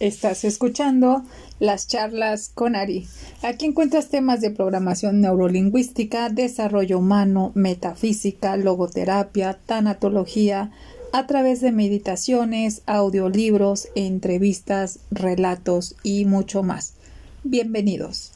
Estás escuchando las charlas con Ari. Aquí encuentras temas de programación neurolingüística, desarrollo humano, metafísica, logoterapia, tanatología, a través de meditaciones, audiolibros, entrevistas, relatos y mucho más. Bienvenidos.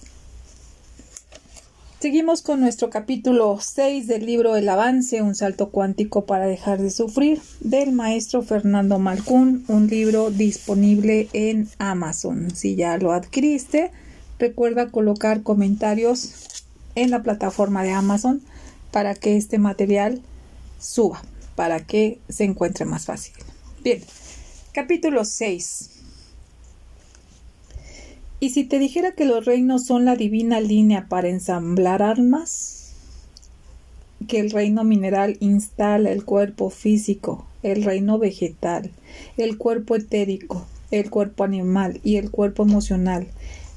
Seguimos con nuestro capítulo 6 del libro El avance, un salto cuántico para dejar de sufrir, del maestro Fernando Malcún, un libro disponible en Amazon. Si ya lo adquiriste, recuerda colocar comentarios en la plataforma de Amazon para que este material suba, para que se encuentre más fácil. Bien, capítulo 6 ¿Y si te dijera que los reinos son la divina línea para ensamblar almas? Que el reino mineral instala el cuerpo físico, el reino vegetal, el cuerpo etérico, el cuerpo animal y el cuerpo emocional,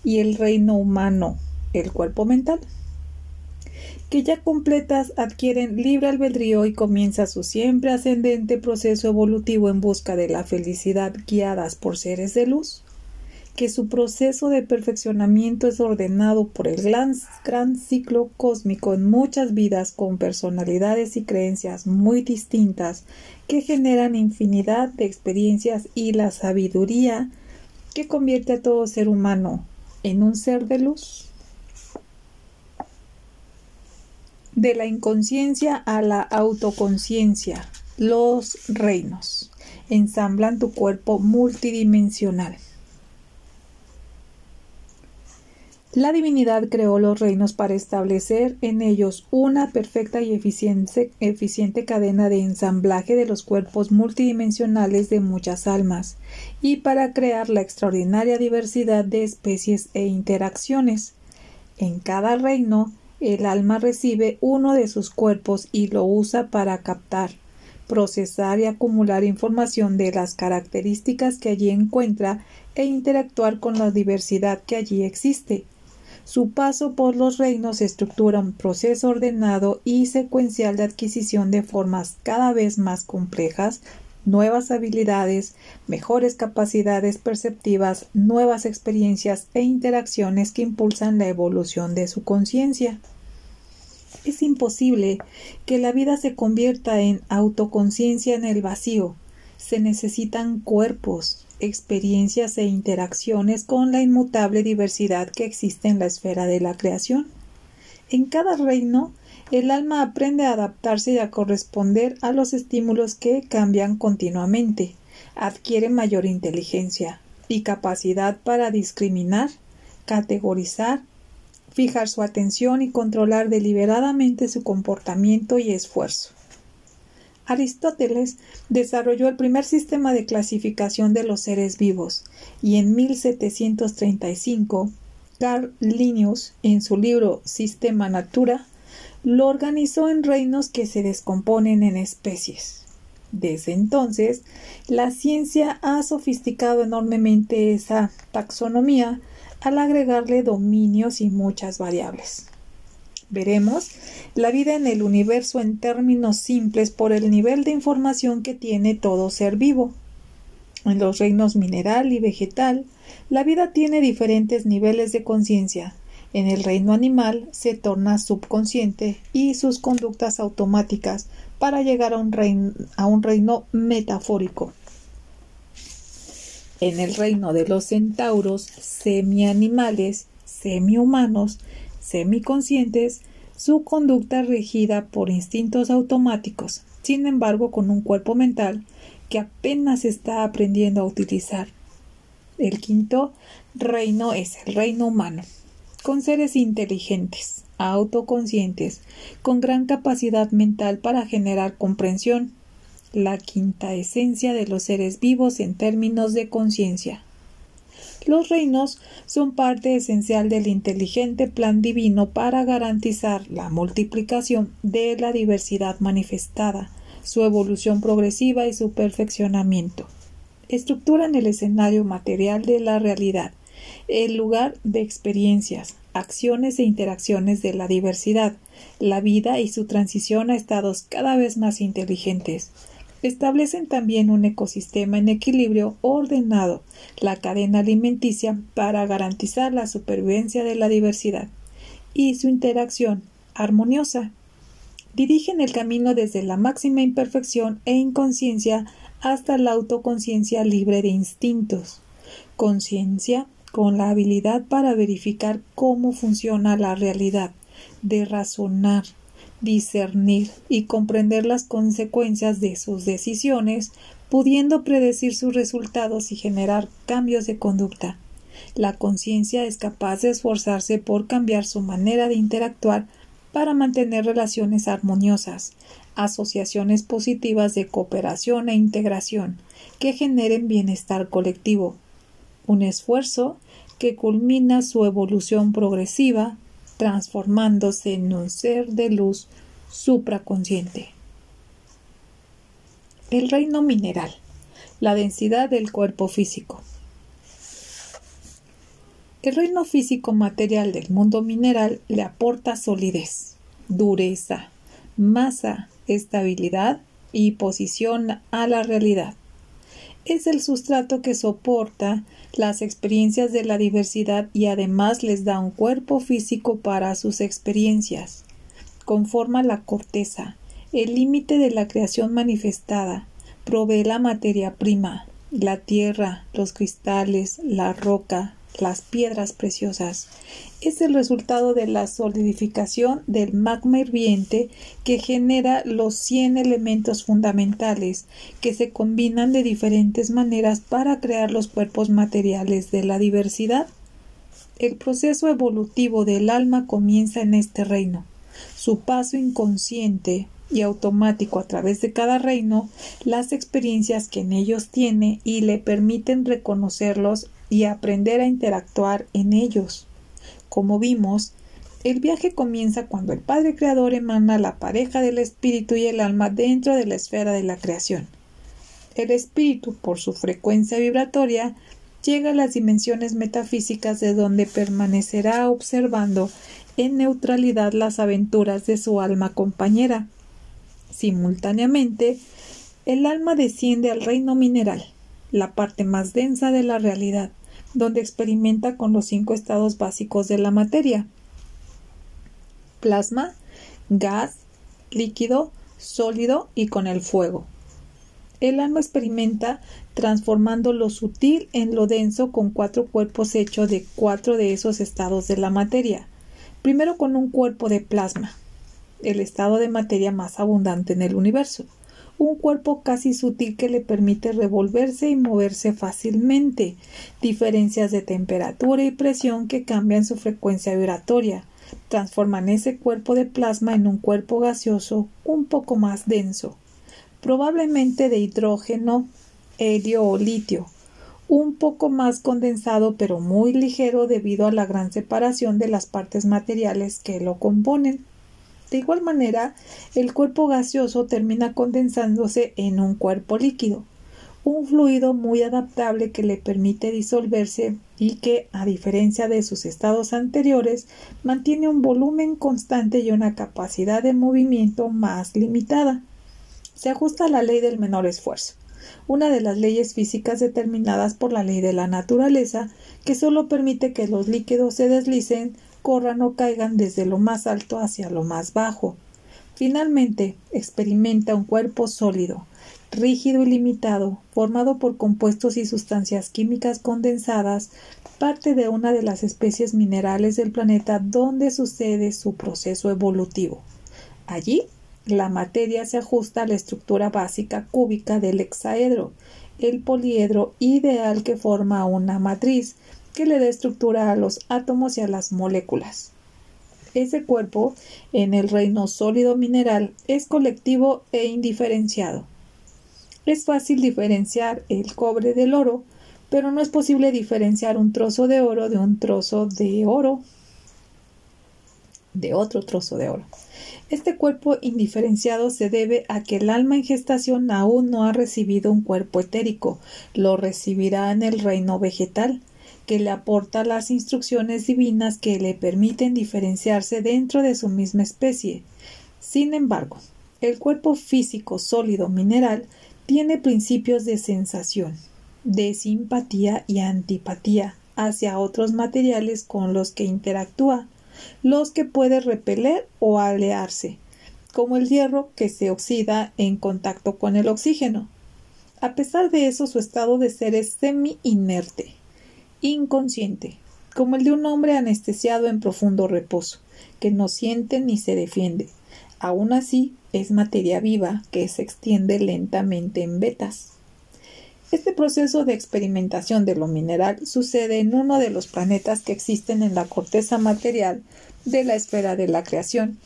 y el reino humano, el cuerpo mental. Que ya completas adquieren libre albedrío y comienza su siempre ascendente proceso evolutivo en busca de la felicidad guiadas por seres de luz que su proceso de perfeccionamiento es ordenado por el gran, gran, ciclo cósmico en muchas vidas con personalidades y creencias muy distintas que generan infinidad de experiencias y la sabiduría que convierte a todo ser humano en un ser de luz. De la inconsciencia a la autoconciencia, los reinos ensamblan tu cuerpo multidimensional. La divinidad creó los reinos para establecer en ellos una perfecta y eficiente, cadena de ensamblaje de los cuerpos multidimensionales de muchas almas y para crear la extraordinaria diversidad de especies e interacciones. En cada reino, el alma recibe uno de sus cuerpos y lo usa para captar, procesar y acumular información de las características que allí encuentra e interactuar con la diversidad que allí existe su paso por los reinos estructura un proceso ordenado y secuencial de adquisición de formas cada vez más complejas, nuevas habilidades, mejores capacidades perceptivas, nuevas experiencias e interacciones que impulsan la evolución de su conciencia. Es imposible que la vida se convierta en autoconciencia en el vacío. Se necesitan cuerpos, experiencias e interacciones con la inmutable diversidad que existe en la esfera de la creación. En cada reino, el alma aprende a adaptarse y a corresponder a los estímulos que cambian continuamente, adquiere mayor inteligencia y capacidad para discriminar, categorizar, fijar su atención y controlar deliberadamente su comportamiento y esfuerzo. Aristóteles desarrolló el primer sistema de clasificación de los seres vivos y en 1735 Carl Linnaeus, en su libro Sistema Natura, lo organizó en reinos que se descomponen en especies. Desde entonces, la ciencia ha sofisticado enormemente esa taxonomía al agregarle dominios y muchas variables. Veremos la vida en el universo en términos simples por el nivel de información que tiene todo ser vivo. En los reinos mineral y vegetal, la vida tiene diferentes niveles de conciencia. En el reino animal se torna subconsciente y sus conductas automáticas para llegar a un reino, a un reino metafórico. En el reino de los centauros, semi-animales, semi-humanos, semiconscientes, su conducta regida por instintos automáticos, sin embargo con un cuerpo mental que apenas está aprendiendo a utilizar. El quinto reino es el reino humano, con seres inteligentes, autoconscientes, con gran capacidad mental para generar comprensión, la quinta esencia de los seres vivos en términos de conciencia. Los reinos son parte esencial del inteligente plan divino para garantizar la multiplicación de la diversidad manifestada, su evolución progresiva y su perfeccionamiento. Estructuran el escenario material de la realidad, el lugar de experiencias, acciones e interacciones de la diversidad, la vida y su transición a estados cada vez más inteligentes, establecen también un ecosistema en equilibrio ordenado, la cadena alimenticia, para garantizar la supervivencia de la diversidad y su interacción armoniosa. Dirigen el camino desde la máxima imperfección e inconsciencia hasta la autoconciencia libre de instintos. Conciencia con la habilidad para verificar cómo funciona la realidad, de razonar, discernir y comprender las consecuencias de sus decisiones, pudiendo predecir sus resultados y generar cambios de conducta. La conciencia es capaz de esforzarse por cambiar su manera de interactuar para mantener relaciones armoniosas, asociaciones positivas de cooperación e integración que generen bienestar colectivo. Un esfuerzo que culmina su evolución progresiva transformándose en un ser de luz supraconsciente. El reino mineral, la densidad del cuerpo físico. El reino físico material del mundo mineral le aporta solidez, dureza, masa, estabilidad y posición a la realidad es el sustrato que soporta las experiencias de la diversidad y además les da un cuerpo físico para sus experiencias. Conforma la corteza, el límite de la creación manifestada, provee la materia prima, la tierra, los cristales, la roca, las piedras preciosas. Es el resultado de la solidificación del magma hirviente que genera los 100 elementos fundamentales que se combinan de diferentes maneras para crear los cuerpos materiales de la diversidad. El proceso evolutivo del alma comienza en este reino. Su paso inconsciente y automático a través de cada reino, las experiencias que en ellos tiene y le permiten reconocerlos y aprender a interactuar en ellos. Como vimos, el viaje comienza cuando el Padre Creador emana la pareja del espíritu y el alma dentro de la esfera de la creación. El espíritu, por su frecuencia vibratoria, llega a las dimensiones metafísicas de donde permanecerá observando en neutralidad las aventuras de su alma compañera. Simultáneamente, el alma desciende al reino mineral, la parte más densa de la realidad, donde experimenta con los cinco estados básicos de la materia plasma, gas, líquido, sólido y con el fuego. El alma experimenta transformando lo sutil en lo denso con cuatro cuerpos hechos de cuatro de esos estados de la materia. Primero con un cuerpo de plasma, el estado de materia más abundante en el universo un cuerpo casi sutil que le permite revolverse y moverse fácilmente, diferencias de temperatura y presión que cambian su frecuencia vibratoria, transforman ese cuerpo de plasma en un cuerpo gaseoso un poco más denso, probablemente de hidrógeno, helio o litio, un poco más condensado pero muy ligero debido a la gran separación de las partes materiales que lo componen. De igual manera, el cuerpo gaseoso termina condensándose en un cuerpo líquido, un fluido muy adaptable que le permite disolverse y que, a diferencia de sus estados anteriores, mantiene un volumen constante y una capacidad de movimiento más limitada. Se ajusta a la ley del menor esfuerzo, una de las leyes físicas determinadas por la ley de la naturaleza, que solo permite que los líquidos se deslicen corran o caigan desde lo más alto hacia lo más bajo. Finalmente, experimenta un cuerpo sólido, rígido y limitado, formado por compuestos y sustancias químicas condensadas, parte de una de las especies minerales del planeta donde sucede su proceso evolutivo. Allí, la materia se ajusta a la estructura básica cúbica del hexaedro, el poliedro ideal que forma una matriz, que le da estructura a los átomos y a las moléculas. Ese cuerpo, en el reino sólido mineral, es colectivo e indiferenciado. Es fácil diferenciar el cobre del oro, pero no es posible diferenciar un trozo de oro de un trozo de oro de otro trozo de oro. Este cuerpo indiferenciado se debe a que el alma en gestación aún no ha recibido un cuerpo etérico, lo recibirá en el reino vegetal, que le aporta las instrucciones divinas que le permiten diferenciarse dentro de su misma especie. Sin embargo, el cuerpo físico sólido mineral tiene principios de sensación, de simpatía y antipatía hacia otros materiales con los que interactúa, los que puede repeler o alearse, como el hierro que se oxida en contacto con el oxígeno. A pesar de eso, su estado de ser es semi-inerte, inconsciente, como el de un hombre anestesiado en profundo reposo, que no siente ni se defiende. Aún así, es materia viva que se extiende lentamente en vetas. Este proceso de experimentación de lo mineral sucede en uno de los planetas que existen en la corteza material de la esfera de la creación.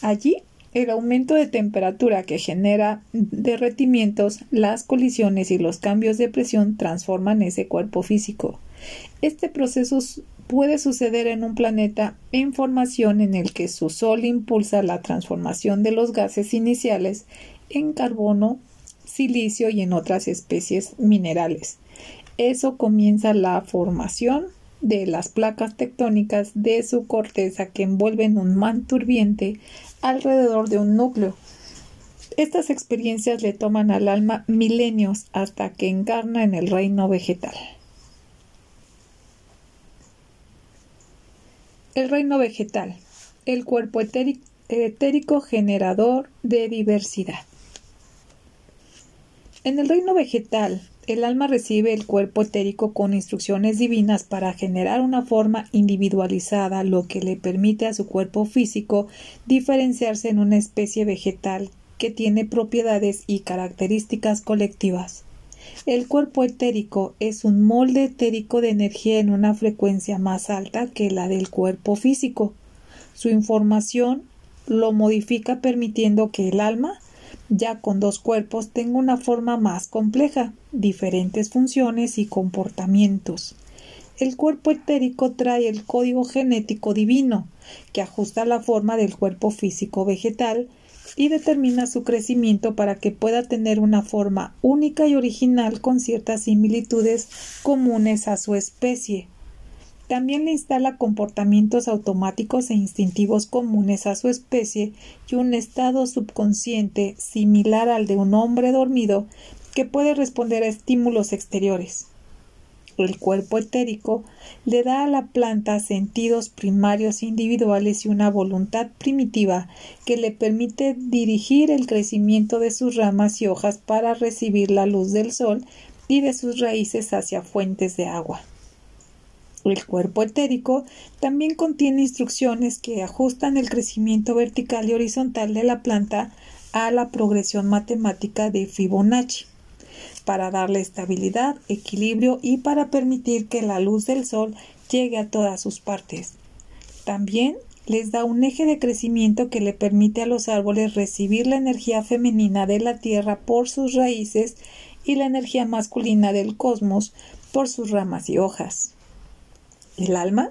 Allí, el aumento de temperatura que genera derretimientos, las colisiones y los cambios de presión transforman ese cuerpo físico. Este proceso puede suceder en un planeta en formación en el que su Sol impulsa la transformación de los gases iniciales en carbono, silicio y en otras especies minerales. Eso comienza la formación de las placas tectónicas de su corteza que envuelven un manto turbiente alrededor de un núcleo. Estas experiencias le toman al alma milenios hasta que encarna en el reino vegetal. El reino vegetal, el cuerpo etérico generador de diversidad. En el reino vegetal, el alma recibe el cuerpo etérico con instrucciones divinas para generar una forma individualizada, lo que le permite a su cuerpo físico diferenciarse en una especie vegetal que tiene propiedades y características colectivas. El cuerpo etérico es un molde etérico de energía en una frecuencia más alta que la del cuerpo físico. Su información lo modifica permitiendo que el alma ya con dos cuerpos tengo una forma más compleja, diferentes funciones y comportamientos. El cuerpo etérico trae el código genético divino, que ajusta la forma del cuerpo físico vegetal y determina su crecimiento para que pueda tener una forma única y original con ciertas similitudes comunes a su especie. También le instala comportamientos automáticos e instintivos comunes a su especie y un estado subconsciente similar al de un hombre dormido que puede responder a estímulos exteriores. El cuerpo etérico le da a la planta sentidos primarios individuales y una voluntad primitiva que le permite dirigir el crecimiento de sus ramas y hojas para recibir la luz del sol y de sus raíces hacia fuentes de agua. El cuerpo etérico también contiene instrucciones que ajustan el crecimiento vertical y horizontal de la planta a la progresión matemática de Fibonacci, para darle estabilidad, equilibrio y para permitir que la luz del sol llegue a todas sus partes. También les da un eje de crecimiento que le permite a los árboles recibir la energía femenina de la tierra por sus raíces y la energía masculina del cosmos por sus ramas y hojas. El alma,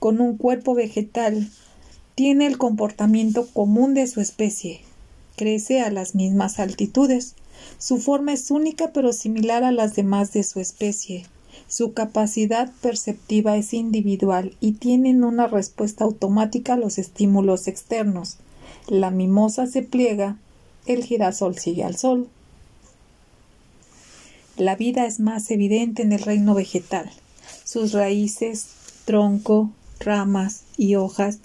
con un cuerpo vegetal, tiene el comportamiento común de su especie. Crece a las mismas altitudes. Su forma es única pero similar a las demás de su especie. Su capacidad perceptiva es individual y tienen una respuesta automática a los estímulos externos. La mimosa se pliega, el girasol sigue al sol. La vida es más evidente en el reino vegetal. Sus raíces, tronco, ramas y hojas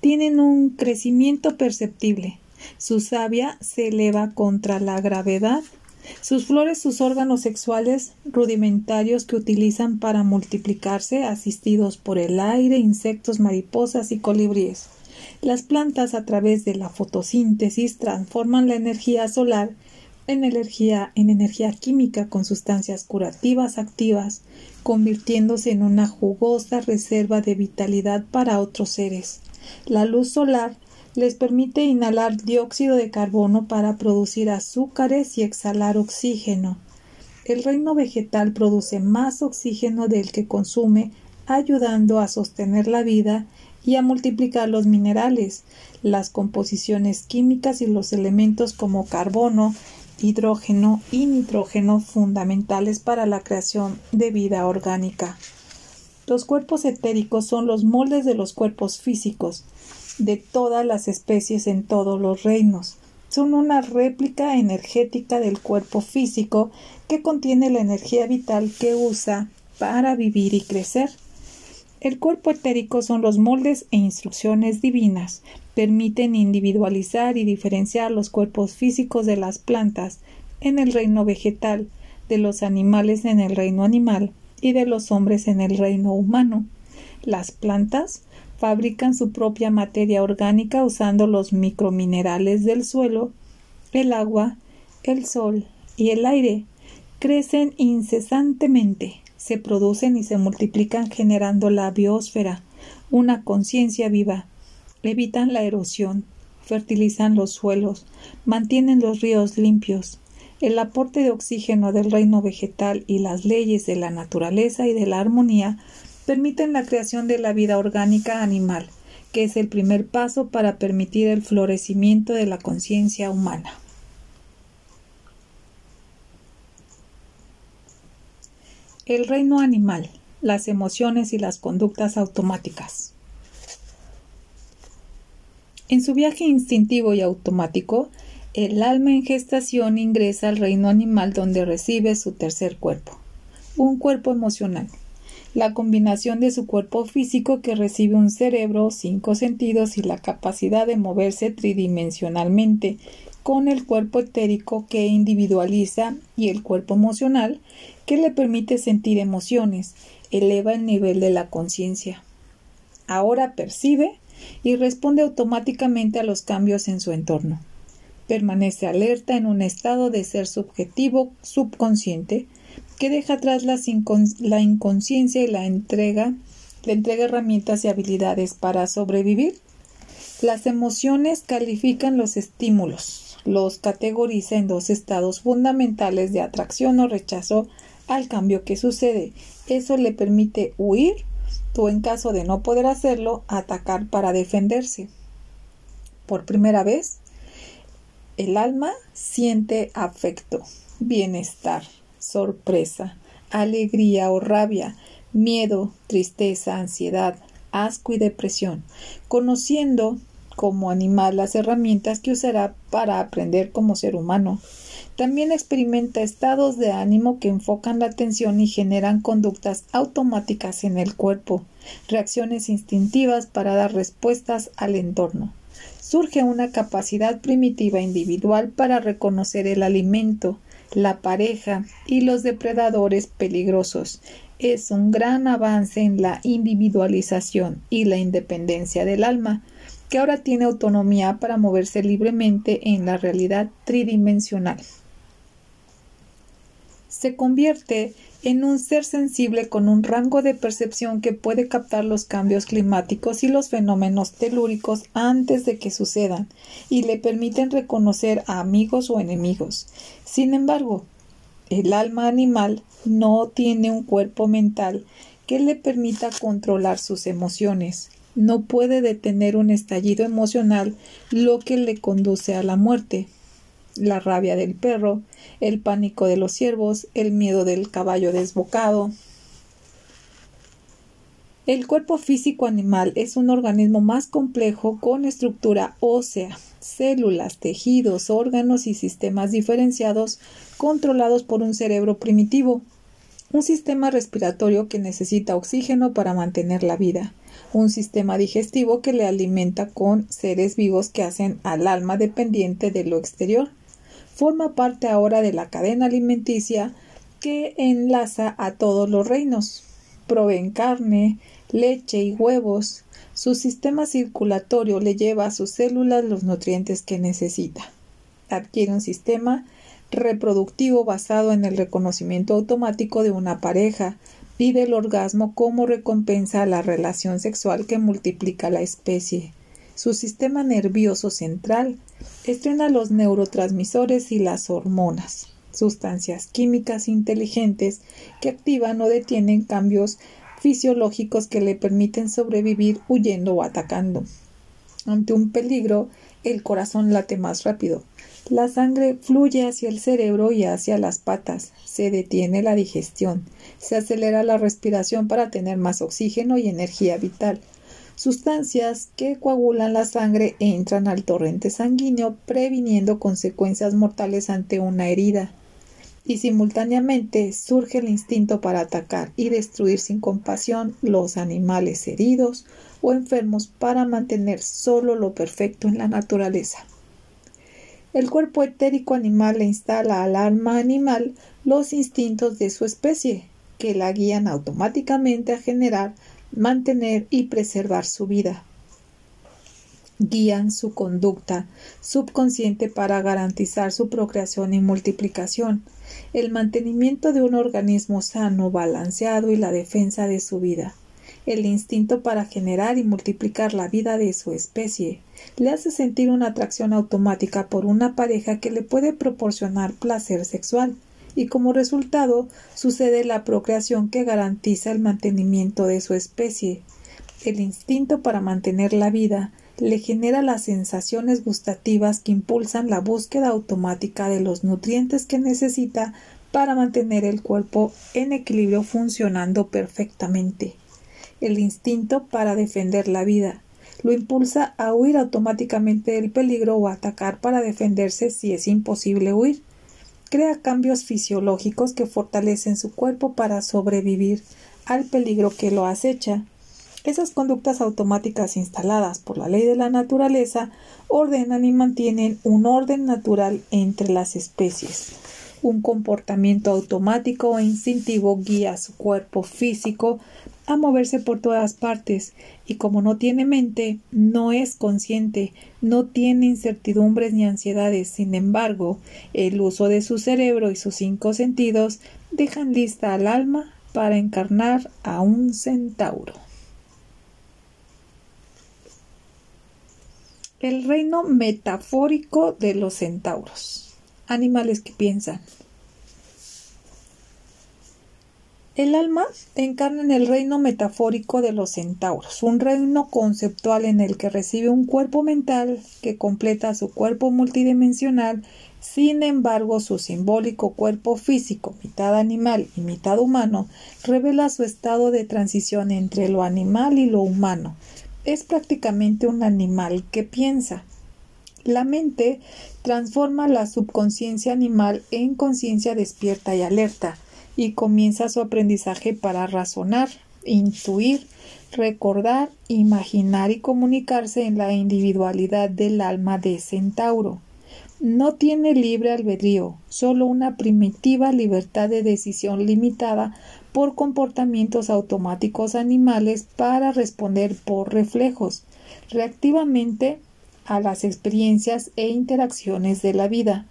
tienen un crecimiento perceptible. Su savia se eleva contra la gravedad. Sus flores, sus órganos sexuales rudimentarios que utilizan para multiplicarse, asistidos por el aire, insectos, mariposas y colibríes. Las plantas, a través de la fotosíntesis, transforman la energía solar en energía, en energía química con sustancias curativas activas, convirtiéndose en una jugosa reserva de vitalidad para otros seres. La luz solar les permite inhalar dióxido de carbono para producir azúcares y exhalar oxígeno. El reino vegetal produce más oxígeno del que consume, ayudando a sostener la vida y a multiplicar los minerales, las composiciones químicas y los elementos como carbono, hidrógeno y nitrógeno fundamentales para la creación de vida orgánica. Los cuerpos etéricos son los moldes de los cuerpos físicos de todas las especies en todos los reinos. son una réplica energética del cuerpo físico que contiene la energía vital que usa para vivir y crecer. El cuerpo etérico son los moldes e instrucciones divinas, permiten individualizar y diferenciar los cuerpos físicos de las plantas en el reino vegetal, de los animales en el reino animal y de los hombres en el reino humano. Las plantas fabrican su propia materia orgánica usando los microminerales del suelo, el agua, el sol y el aire. Crecen incesantemente, se producen y se multiplican generando la biosfera, una conciencia viva. Evitan la erosión, fertilizan los suelos, mantienen los ríos limpios. El aporte de oxígeno del reino vegetal y las leyes de la naturaleza y de la armonía permiten la creación de la vida orgánica animal, que es el primer paso para permitir el florecimiento de la conciencia humana. El reino animal, las emociones y las conductas automáticas. En su viaje instintivo y automático, el alma en gestación ingresa al reino animal donde recibe su tercer cuerpo, un cuerpo emocional, la combinación de su cuerpo físico que recibe un cerebro, cinco sentidos y la capacidad de moverse tridimensionalmente con el cuerpo etérico que individualiza y el cuerpo emocional que le permite sentir emociones, eleva el nivel de la conciencia. Ahora percibe y responde automáticamente a los cambios en su entorno. Permanece alerta en un estado de ser subjetivo subconsciente que deja atrás la, la inconsciencia y la entrega, le entrega herramientas y habilidades para sobrevivir. Las emociones califican los estímulos, los categoriza en dos estados fundamentales de atracción o rechazo al cambio que sucede. Eso le permite huir o en caso de no poder hacerlo, atacar para defenderse. Por primera vez, el alma siente afecto, bienestar, sorpresa, alegría o rabia, miedo, tristeza, ansiedad, asco y depresión, conociendo como animal las herramientas que usará para aprender como ser humano. También experimenta estados de ánimo que enfocan la atención y generan conductas automáticas en el cuerpo, reacciones instintivas para dar respuestas al entorno. Surge una capacidad primitiva individual para reconocer el alimento, la pareja y los depredadores peligrosos. Es un gran avance en la individualización y la independencia del alma, que ahora tiene autonomía para moverse libremente en la realidad tridimensional se convierte en un ser sensible con un rango de percepción que puede captar los cambios climáticos y los fenómenos telúricos antes de que sucedan y le permiten reconocer a amigos o enemigos. Sin embargo, el alma animal no tiene un cuerpo mental que le permita controlar sus emociones. No puede detener un estallido emocional, lo que le conduce a la muerte la rabia del perro, el pánico de los ciervos, el miedo del caballo desbocado. El cuerpo físico animal es un organismo más complejo con estructura ósea, células, tejidos, órganos y sistemas diferenciados controlados por un cerebro primitivo, un sistema respiratorio que necesita oxígeno para mantener la vida, un sistema digestivo que le alimenta con seres vivos que hacen al alma dependiente de lo exterior, forma parte ahora de la cadena alimenticia que enlaza a todos los reinos. Proveen carne, leche y huevos. Su sistema circulatorio le lleva a sus células los nutrientes que necesita. Adquiere un sistema reproductivo basado en el reconocimiento automático de una pareja. Pide el orgasmo como recompensa a la relación sexual que multiplica la especie. Su sistema nervioso central estrena los neurotransmisores y las hormonas, sustancias químicas inteligentes que activan o detienen cambios fisiológicos que le permiten sobrevivir huyendo o atacando. Ante un peligro, el corazón late más rápido. La sangre fluye hacia el cerebro y hacia las patas. Se detiene la digestión. Se acelera la respiración para tener más oxígeno y energía vital. Sustancias que coagulan la sangre entran al torrente sanguíneo previniendo consecuencias mortales ante una herida. Y simultáneamente surge el instinto para atacar y destruir sin compasión los animales heridos o enfermos para mantener solo lo perfecto en la naturaleza. El cuerpo etérico animal le instala al alma animal los instintos de su especie, que la guían automáticamente a generar, mantener y preservar su vida. Guían su conducta subconsciente para garantizar su procreación y multiplicación, el mantenimiento de un organismo sano, balanceado y la defensa de su vida el instinto para generar y multiplicar la vida de su especie, le hace sentir una atracción automática por una pareja que le puede proporcionar placer sexual, y como resultado sucede la procreación que garantiza el mantenimiento de su especie. El instinto para mantener la vida le genera las sensaciones gustativas que impulsan la búsqueda automática de los nutrientes que necesita para mantener el cuerpo en equilibrio funcionando perfectamente el instinto para defender la vida. Lo impulsa a huir automáticamente del peligro o atacar para defenderse si es imposible huir. Crea cambios fisiológicos que fortalecen su cuerpo para sobrevivir al peligro que lo acecha. Esas conductas automáticas instaladas por la ley de la naturaleza ordenan y mantienen un orden natural entre las especies. Un comportamiento automático e instintivo guía su cuerpo físico a moverse por todas partes y como no tiene mente, no es consciente, no tiene incertidumbres ni ansiedades. Sin embargo, el uso de su cerebro y sus cinco sentidos dejan lista al alma para encarnar a un centauro. El reino metafórico de los centauros. Animales que piensan, El alma encarna en el reino metafórico de los centauros, un reino conceptual en el que recibe un cuerpo mental que completa su cuerpo multidimensional, sin embargo su simbólico cuerpo físico, mitad animal y mitad humano, revela su estado de transición entre lo animal y lo humano. Es prácticamente un animal que piensa. La mente transforma la subconsciencia animal en conciencia despierta y alerta y comienza su aprendizaje para razonar, intuir, recordar, imaginar y comunicarse en la individualidad del alma de Centauro. No tiene libre albedrío, solo una primitiva libertad de decisión limitada por comportamientos automáticos animales para responder por reflejos, reactivamente a las experiencias e interacciones de la vida.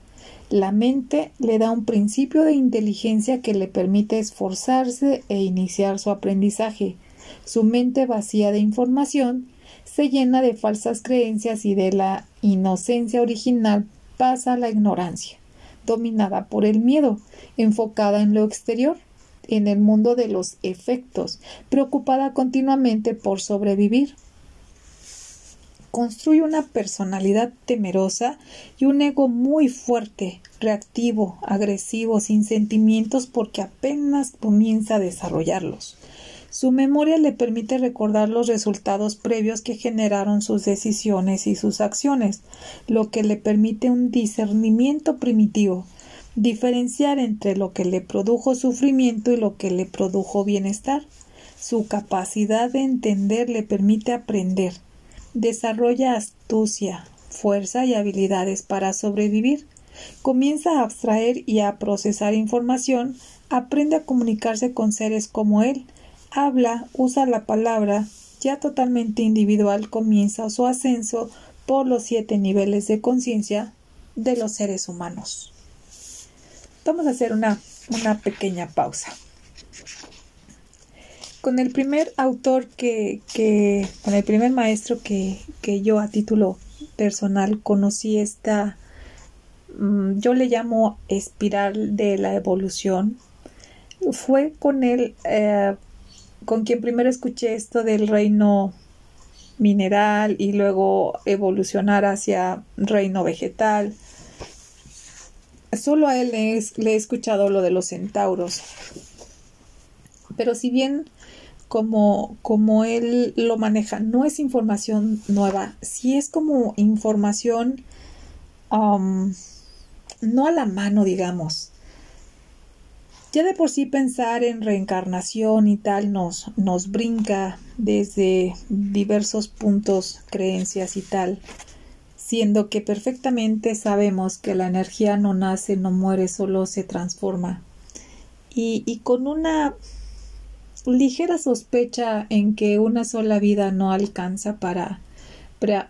La mente le da un principio de inteligencia que le permite esforzarse e iniciar su aprendizaje. Su mente vacía de información se llena de falsas creencias y de la inocencia original pasa a la ignorancia, dominada por el miedo, enfocada en lo exterior, en el mundo de los efectos, preocupada continuamente por sobrevivir construye una personalidad temerosa y un ego muy fuerte, reactivo, agresivo, sin sentimientos porque apenas comienza a desarrollarlos. Su memoria le permite recordar los resultados previos que generaron sus decisiones y sus acciones, lo que le permite un discernimiento primitivo, diferenciar entre lo que le produjo sufrimiento y lo que le produjo bienestar. Su capacidad de entender le permite aprender, Desarrolla astucia, fuerza y habilidades para sobrevivir. Comienza a abstraer y a procesar información, aprende a comunicarse con seres como él, habla, usa la palabra, ya totalmente individual comienza su ascenso por los siete niveles de conciencia de los seres humanos. Vamos a hacer una, una pequeña pausa con el primer autor que, con el primer maestro que, que, yo a título personal conocí esta, mm, yo le llamo espiral de la evolución, fue con él, eh, con quien primero escuché esto del reino mineral y luego evolucionar hacia reino vegetal. Solo a él le he escuchado lo de los centauros. Pero si bien como, como él lo maneja. No es información nueva, sí es como información um, no a la mano, digamos. Ya de por sí pensar en reencarnación y tal nos, nos brinca desde diversos puntos, creencias y tal, siendo que perfectamente sabemos que la energía no nace, no muere, solo se transforma. Y, y con una ligera sospecha en que una sola vida no alcanza para,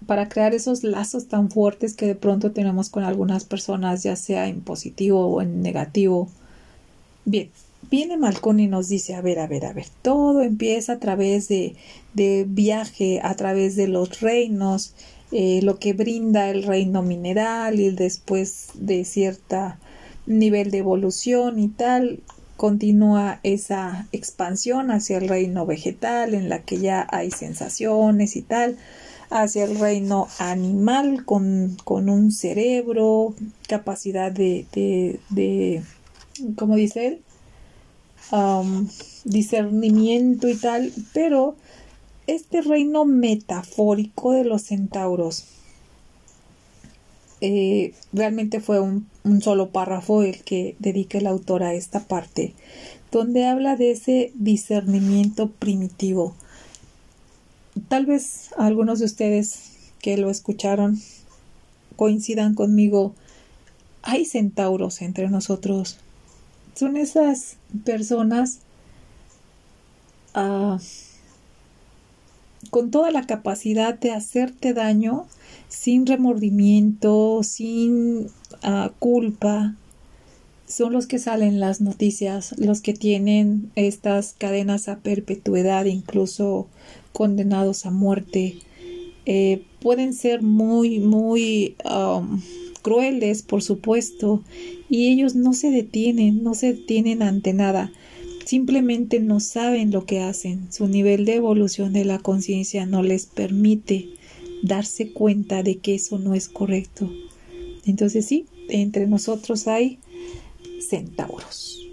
para, crear esos lazos tan fuertes que de pronto tenemos con algunas personas, ya sea en positivo o en negativo. Bien, viene Malcón y nos dice, a ver, a ver, a ver, todo empieza a través de, de viaje, a través de los reinos, eh, lo que brinda el reino mineral y después de cierta nivel de evolución y tal, continúa esa expansión hacia el reino vegetal en la que ya hay sensaciones y tal, hacia el reino animal con, un cerebro, capacidad de, de, de como dice él, discernimiento y tal, pero este reino metafórico de los centauros eh, realmente fue un, solo párrafo el que dedica el autor a esta parte, donde habla de ese discernimiento primitivo. Tal vez algunos de ustedes que lo escucharon coincidan conmigo. Hay centauros entre nosotros. Son esas personas ah, con toda la capacidad de hacerte daño sin remordimiento, sin ah, culpa, son los que salen las noticias, los que tienen estas cadenas a perpetuidad, incluso condenados a muerte. Eh, pueden ser muy, muy um, crueles, por supuesto, y ellos no se detienen, no se detienen ante nada. Simplemente no saben lo que hacen. Su nivel de evolución de la conciencia no les permite darse cuenta de que eso no es correcto. Entonces sí, entre nosotros hay centauros.